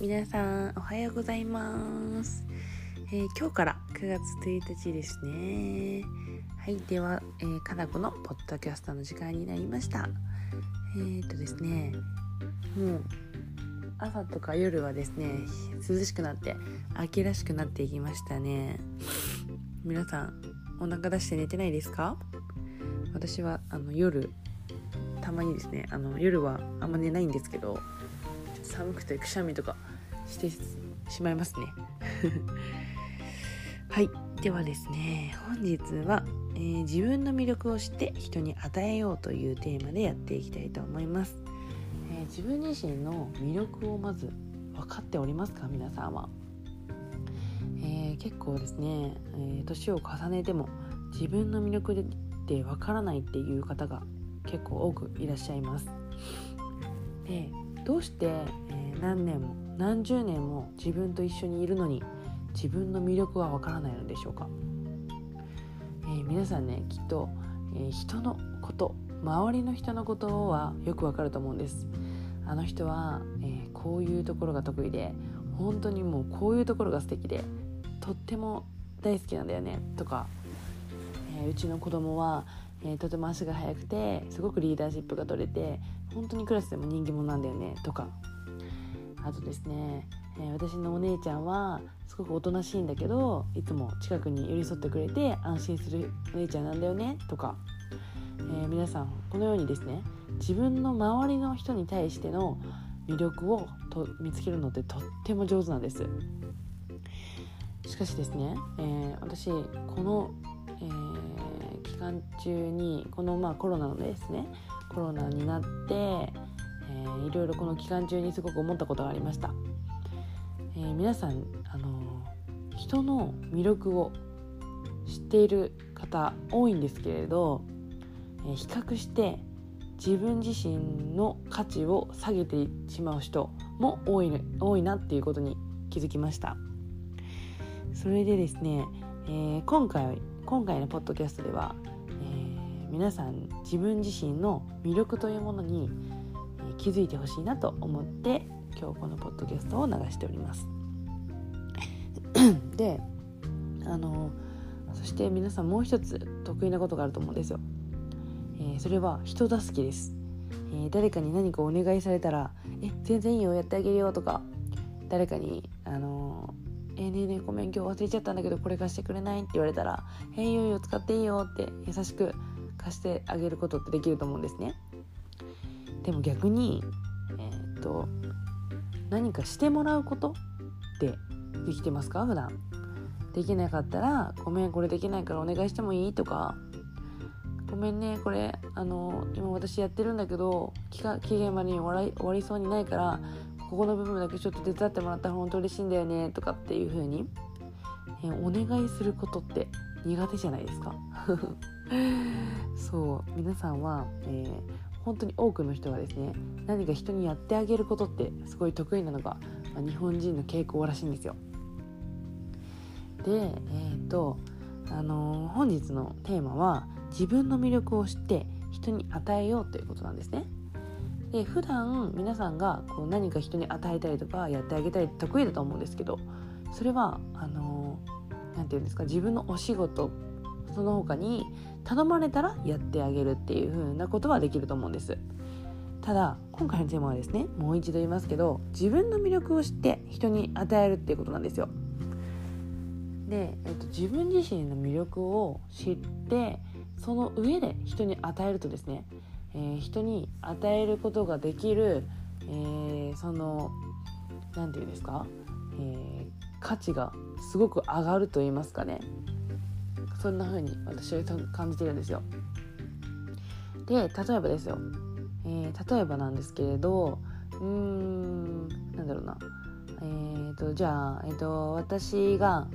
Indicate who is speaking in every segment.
Speaker 1: 皆さんおはようございます、えー今日から9月1日ですね。はいでは、えー、かなこのポッドキャストの時間になりました。えー、とですねもう朝とか夜はですね涼しくなって秋らしくなっていきましたね。皆さんお腹出して寝てないですか？私はあの夜たまにですねあの夜はあんま寝ないんですけど寒くてくしゃみとかしてしまいますね。はい。ではですね本日は、えー自分の魅力を知って人に与えようというテーマでやっていきたいと思います、えー自分自身の魅力をまず分かっておりますか？皆さんは、えー結構ですね、えー年を重ねても自分の魅力って分からないっていう方が結構多くいらっしゃいます。でどうして、えー何年も何十年も自分と一緒にいるのに自分の魅力はわからないのでしょうか、えー皆さんねきっと、えー人のこと周りの人のことはよくわかると思うんです。あの人は、えーこういうところが得意で本当にもうこういうところが素敵でとっても大好きなんだよねとか、えーうちの子供は、えーとても足が速くてすごくリーダーシップが取れて本当にクラスでも人気者なんだよねとか。あとですね、えー私のお姉ちゃんはすごくおとなしいんだけどいつも近くに寄り添ってくれて安心するお姉ちゃんなんだよねとか、えー皆さんこのようにですね自分の周りの人に対しての魅力をと見つけるのってとっても上手なんです。しかしですね、えー私この、えー期間中にこのまあコロナのですねコロナになって、えーいろいろこの期間中にすごく思ったことがありました、えー皆さん、あのー人の魅力を知っている方多いんですけれど、え比較して自分自身の価値を下げてしまう人も多い,、多いなっていうことに気づきました。それでですね、えー今回今回のポッドキャストでは、えー皆さん自分自身の魅力というものに、ー気づいてほしいなと思って今日このポッドキャストを流しております。であのそして皆さんもう一つ得意なことがあると思うんですよ。えーそれは人助けです、えー誰かに何かお願いされたら「え全然いいよやってあげるよ」とか誰かに「あのーえーねえねえごめん今日忘れちゃったんだけどこれ貸してくれない?」って言われたら「へいよいいよ使っていいよ」って優しく貸してあげることってできると思うんですね。でも逆に、えーっと何かしてもらうことってできてますか？普段。できなかったら「ごめんこれできないからお願いしてもいい?」とか「ごめんねこれあの今私やってるんだけど期限までに終わり終わりそうにないからここの部分だけちょっと手伝ってもらったら本当嬉しいんだよね」とかっていう風に、えーお願いすることって苦手じゃないですか？そう。皆さんは、えー本当に多くの人がですね何か人にやってあげることってすごい得意なのが、まあ日本人の傾向らしいんですよ。でえっ、とあのー本日のテーマは自分の魅力を知って人に与えようということなんですね。で普段皆さんがこう何か人に与えたりとかやってあげたり得意だと思うんですけどそれはあのーていうんですか自分のお仕事その他に頼まれたらやってあげるっていう風なことはできると思うんです。ただ今回のテーマはですねもう一度言いますけど自分の魅力を知って人に与えるっていうことなんですよ。で、えっと、自分自身の魅力を知ってその上で人に与えるとですね、えー人に与えることができる、えーその何て言うんですか、えー価値がすごく上がると言いますかね。そんな風に私は感じてるんですよ。で例えばですよ、えー例えばなんですけれどうーんなんだろうな。えー、とじゃあ、えー、と私が、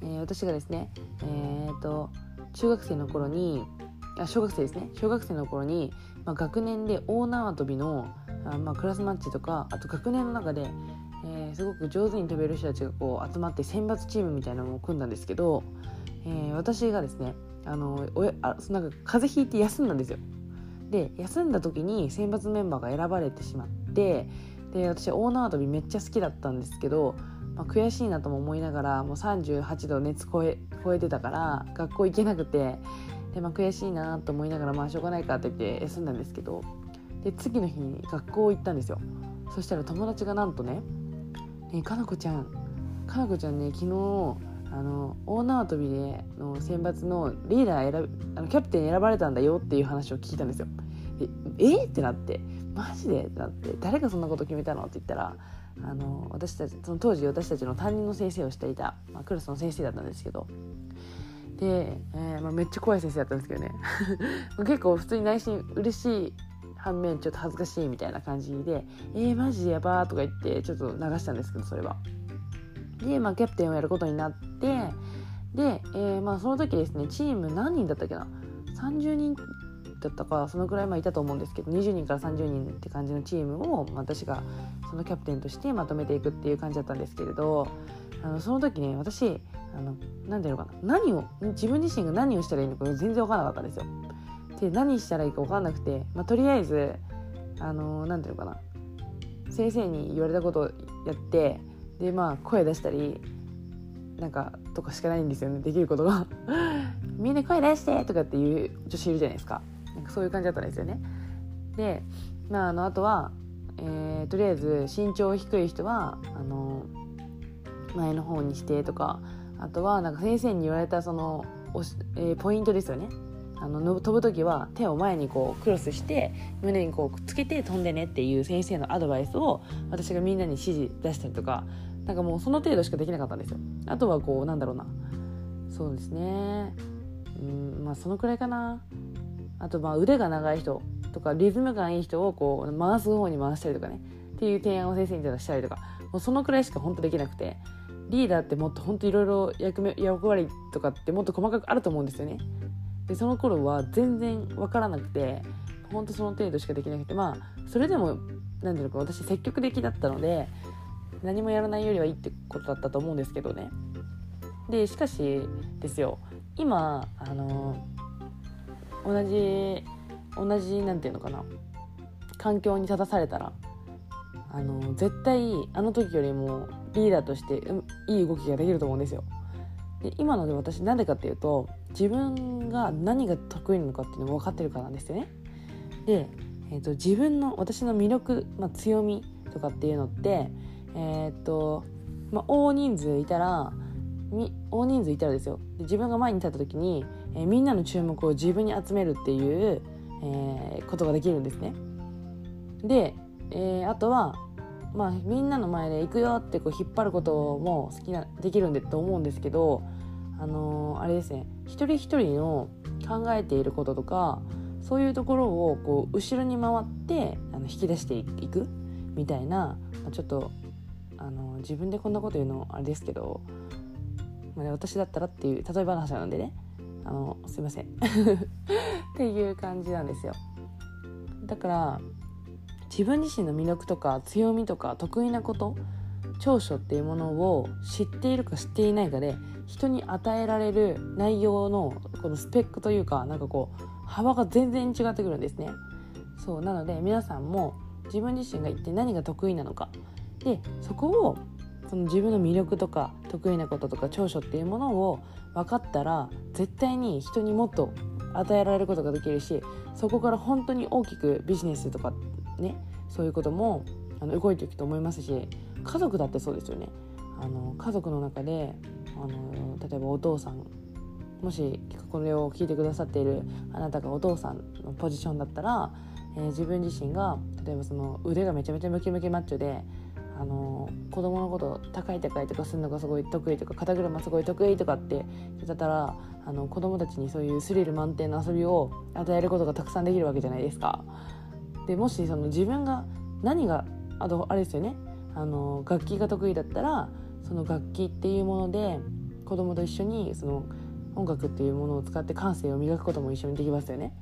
Speaker 1: えー私がですねえー、と中学生の頃にあ小学生ですね。小学生の頃に、まあ、学年で大縄跳びのあ、まあ、クラスマッチとかあと学年の中で、えーすごく上手に飛べる人たちがこう集まって選抜チームみたいなのを組んだんですけど、えー私がですねあのおあなんか風邪ひいて休んだんですよ。で休んだ時に選抜メンバーが選ばれてしまってで私大縄跳びめっちゃ好きだったんですけど、まあ、悔しいなとも思いながらもう38度熱超え超えてたから学校行けなくてで、まあ、悔しいなと思いながらまあしょうがないかって言って休んだんですけどで次の日に学校行ったんですよそしたら友達がなんとね「ねかなこちゃんかなこちゃんね昨日あの大縄跳びでの選抜のリーダー選あのキャプテン選ばれたんだよっていう話を聞いたんですよ。ええ？ってなって。マジで？ってなって。誰がそんなこと決めたの？って言ったらあの私たちその当時私たちの担任の先生をしていた、まあ、クラスの先生だったんですけど。で、えーまあ、めっちゃ怖い先生だったんですけどね。結構普通に内心嬉しい反面ちょっと恥ずかしいみたいな感じで「えー、マジでやば」とか言ってちょっと流したんですけどそれは。で、まあ、キャプテンをやることになっで、えー、まあ、その時ですねチーム何人だったっけな？30人だったかそのくらいまあいたと思うんですけど20人から30人って感じのチームを私がそのキャプテンとしてまとめていくっていう感じだったんですけれどあのその時ね私あの何ていうのかな？何を自分自身が何をしたらいいのか全然分からなかったんですよ。で何したらいいか分かんなくて、まあ、とりあえずあの何ていうのかな？先生に言われたことをやってでまあ声出したりなんかとかしかないんですよね。できることが。みんな声出してとかっていう女子いるじゃないですか。なんかそういう感じだったんですよね。でまああのあとは、えー、とりあえず身長低い人はあの前の方にしてとかあとはなんか先生に言われたそのおし、えー、ポイントですよね。あの飛ぶ時は手を前にこうクロスして胸にこうつけて飛んでねっていう先生のアドバイスを私がみんなに指示出したりとかなんかもうその程度しかできなかったんですよ。あとはこうなんだろうな。そうですね。うんまあそのくらいかな。あとまあ腕が長い人とかリズム感いい人をこう回す方に回したりとかね。っていう提案を先生にしたりとか。もうそのくらいしか本当できなくて。リーダーってもっと本当いろいろ役目役割とかってもっと細かくあると思うんですよね。でその頃は全然分からなくて。本当その程度しかできなくて。まあそれでも何ていうのか私積極的だったので何もやらないよりはいいってことだったと思うんですけどねでしかしですよ今あの同じ同じなんていうのかな環境に立たされたらあの絶対あの時よりもリーダーとしていい動きができると思うんですよ。で今ので私なんでかっていうと自分が何が得意なのかっていうのも分かってるからなんですよね。で、えーと、自分の私の魅力、まあ、強みとかっていうのってえっ、と、まあ、大人数いたら大人数いたらですよで自分が前に立った時に、えー、みんなの注目を自分に集めるっていう、えー、ことができるんですね。で、えー、あとはまあ、みんなの前で行くよってこう引っ張ることも好きなできるんでと思うんですけど、あのー、あれですね一人一人の考えていることとかそういうところをこう後ろに回ってあの引き出していくみたいな、まあ、ちょっと、あの、自分でこんなこと言うのあれですけど、まあ、私だったらっていう例え話なんでね。あのすいません。っていう感じなんですよ。だから自分自身の魅力とか強みとか得意なこと長所っていうものを知っているか知っていないかで人に与えられる内容のこのスペックというかなんかこう幅が全然違ってくるんですね。そうなので皆さんも自分自身が一体何が得意なのかでそこをその自分の魅力とか得意なこととか長所っていうものを分かったら絶対に人にもっと与えられることができるしそこから本当に大きくビジネスとかねそういうこともあの動いていくと思いますし家族だってそうですよね。あの家族の中であの例えばお父さんもしこれを聞いてくださっているあなたがお父さんのポジションだったら、えー、自分自身が例えばその腕がめちゃめちゃムキムキマッチョであの子供のこと高い高いとかするのがすごい得意とか肩車すごい得意とかって言ってたらあの子供たちにそういうスリル満点の遊びを与えることがたくさんできるわけじゃないですか。でもしその自分が何があとあれですよね。あの楽器が得意だったらその楽器っていうもので子供と一緒にその音楽っていうものを使って感性を磨くことも一緒にできますよね。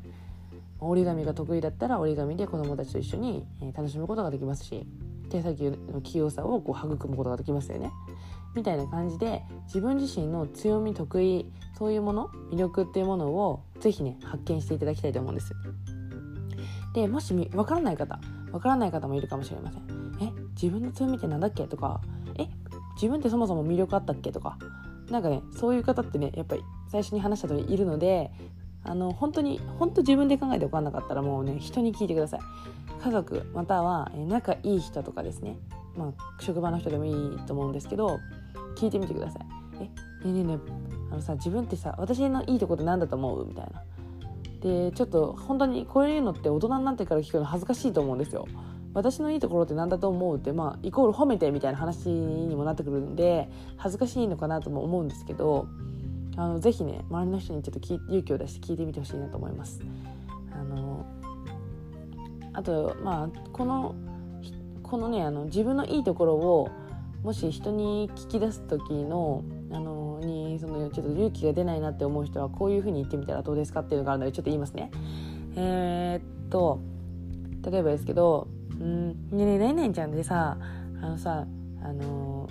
Speaker 1: 折り紙が得意だったら折り紙で子供たちと一緒に楽しむことができますし。手先の器用さをこう育むことができますよね。みたいな感じで自分自身の強み得意そういうもの魅力っていうものを是非ね発見していただきたいと思うんです。でもしわからない方わからない方もいるかもしれません。え自分の強みって何だっけとかえ自分ってそもそも魅力あったっけとかなんかねそういう方ってねやっぱり最初に話した通りいるのであの本当に本当自分で考えて分かんなかったらもうね人に聞いてください。家族または仲いい人とかですね。まあ職場の人でもいいと思うんですけど聞いてみてください。えねえねえねえあのさ自分ってさ私のいいとこって何だと思う？みたいな。でちょっと本当にこういうのって大人になってから聞くの恥ずかしいと思うんですよ。私のいいところって何だと思う？ってまあイコール褒めてみたいな話にもなってくるんで恥ずかしいのかなとも思うんですけどあのぜひね周りの人にちょっと勇気を出して聞いてみてほしいなと思います。あとまあこのこのねあの自分のいいところをもし人に聞き出す時のあのにそのちょっと勇気が出ないなって思う人はこういうふうに言ってみたらどうですかっていうのがあるのでちょっと言いますね。えー、っと例えばですけど「うんねえねえねねちゃんでさあのさあの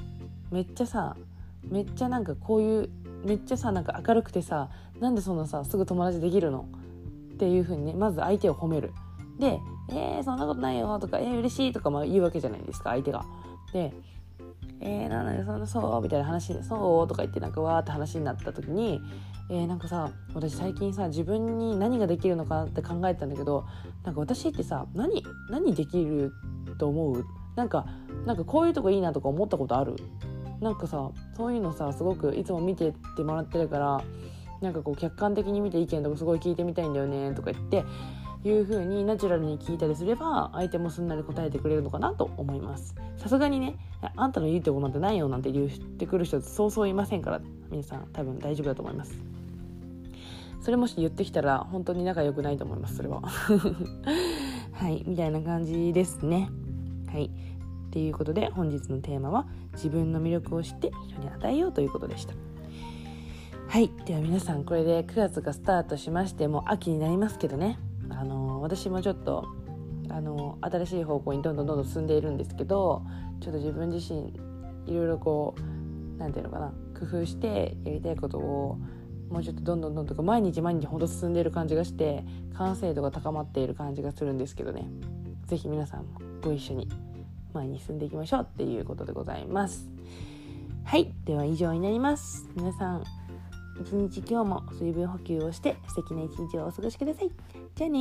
Speaker 1: めっちゃさめっちゃなんかこういうめっちゃさなんか明るくてさなんでそんなさすぐ友達できるの？っていうふうにねまず相手を褒める。で「えー、そんなことないよ」とか「えー、嬉しい」とかまあ言うわけじゃないですか相手が。で「えー、なんだそんなそう」みたいな話で「そう」とか言ってなんかわーって話になった時に「えー、なんかさ私最近さ自分に何ができるのかなって考えてたんだけどなんか私ってさ何何できると思う？なんかなんかこういうとこいいなとか思ったことある？なんかさそういうのさすごくいつも見てってもらってるからなんかこう客観的に見て意見とかすごい聞いてみたいんだよねとか言っていう風にナチュラルに聞いたりすれば相手もすんなり答えてくれるのかなと思います。さすがにねあんたのいいとこなんてないよなんて言ってくる人そうそういませんから皆さん多分大丈夫だと思います。それもし言ってきたら本当に仲良くないと思いますそれは。はいみたいな感じですね。はい。っていうことで本日のテーマは自分の魅力を知って人に与えようということでした。はい。では皆さんこれで9月がスタートしましてもう秋になりますけどね。あの私もちょっとあの新しい方向にどんどんどんどん進んでいるんですけどちょっと自分自身いろいろこう何て言うのかな工夫してやりたいことをもうちょっとどんどんどんどん毎日毎日ほど進んでいる感じがして完成度が高まっている感じがするんですけどね。是非皆さんもご一緒に前に進んでいきましょうっていうことでございます。はいでは以上になります。皆さん一日今日も水分補給をして素敵な一日をお過ごしください。じゃあね